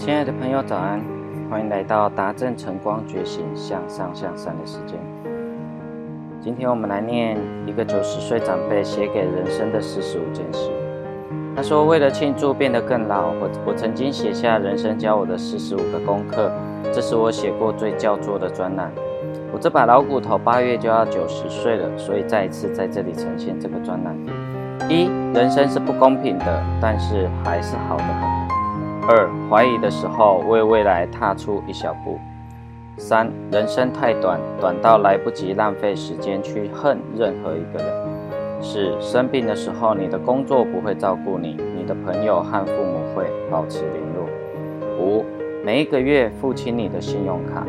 亲爱的朋友，早安！欢迎来到达正晨光觉醒向上向善的时间。今天我们来念一个九十岁长辈写给人生的四十五件事。他说：“为了庆祝变得更老，我我曾经写下人生教我的四十五个功课，这是我写过最叫座的专栏。我这把老骨头八月就要九十岁了，所以再一次在这里呈现这个专栏。一，人生是不公平的，但是还是好的很。二，怀疑的时候为未来踏出一小步。三，人生太短，短到来不及浪费时间去恨任何一个人。四，生病的时候，你的工作不会照顾你，你的朋友和父母会保持联络。五，每一个月付清你的信用卡。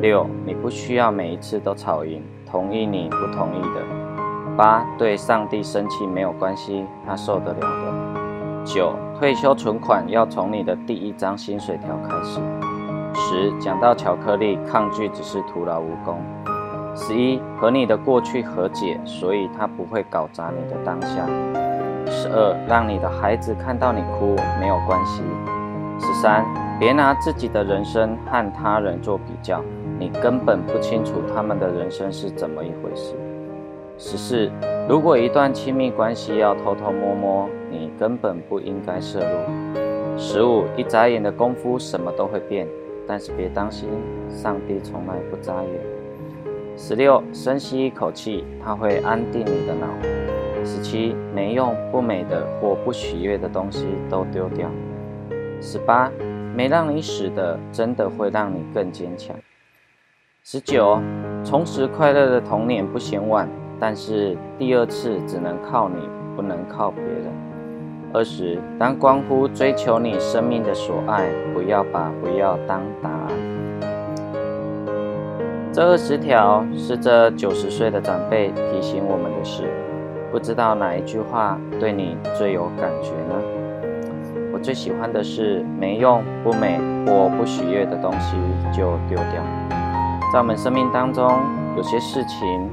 六，你不需要每一次都吵赢，同意你不同意的。八，对上帝生气没有关系，他受得了的。九，退休存款要从你的第一张薪水条开始。十，讲到巧克力，抗拒只是徒劳无功。十一，和你的过去和解，所以他不会搞砸你的当下。十二，让你的孩子看到你哭没有关系。十三，别拿自己的人生和他人做比较，你根本不清楚他们的人生是怎么一回事。十四，如果一段亲密关系要偷偷摸摸，你根本不应该摄入。十五，一眨眼的功夫什么都会变，但是别担心，上帝从来不眨眼。十六，深吸一口气，它会安定你的脑。十七，没用、不美的或不喜悦的东西都丢掉。十八，没让你死的，真的会让你更坚强。十九，重拾快乐的童年不嫌晚，但是第二次只能靠你，不能靠别人。二十，当关乎追求你生命的所爱，不要把不要当答案。这二十条是这九十岁的长辈提醒我们的事，不知道哪一句话对你最有感觉呢？我最喜欢的是没用、不美或不喜悦的东西就丢掉。在我们生命当中，有些事情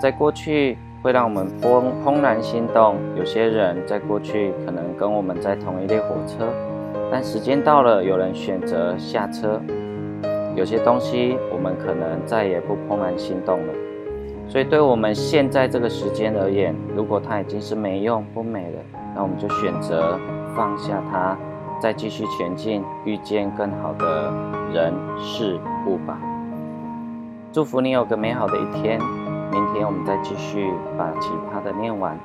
在过去会让我们怦怦然心动，有些人在过去可能跟我们在同一列火车，但时间到了，有人选择下车。有些东西我们可能再也不怦然心动了，所以对我们现在这个时间而言，如果它已经是没用不美了，那我们就选择放下它，再继续前进，遇见更好的人事物吧。祝福你有个美好的一天，明天我们再继续把其他的念完。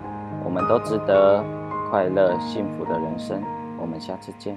我们都值得快乐幸福的人生。我们下次见。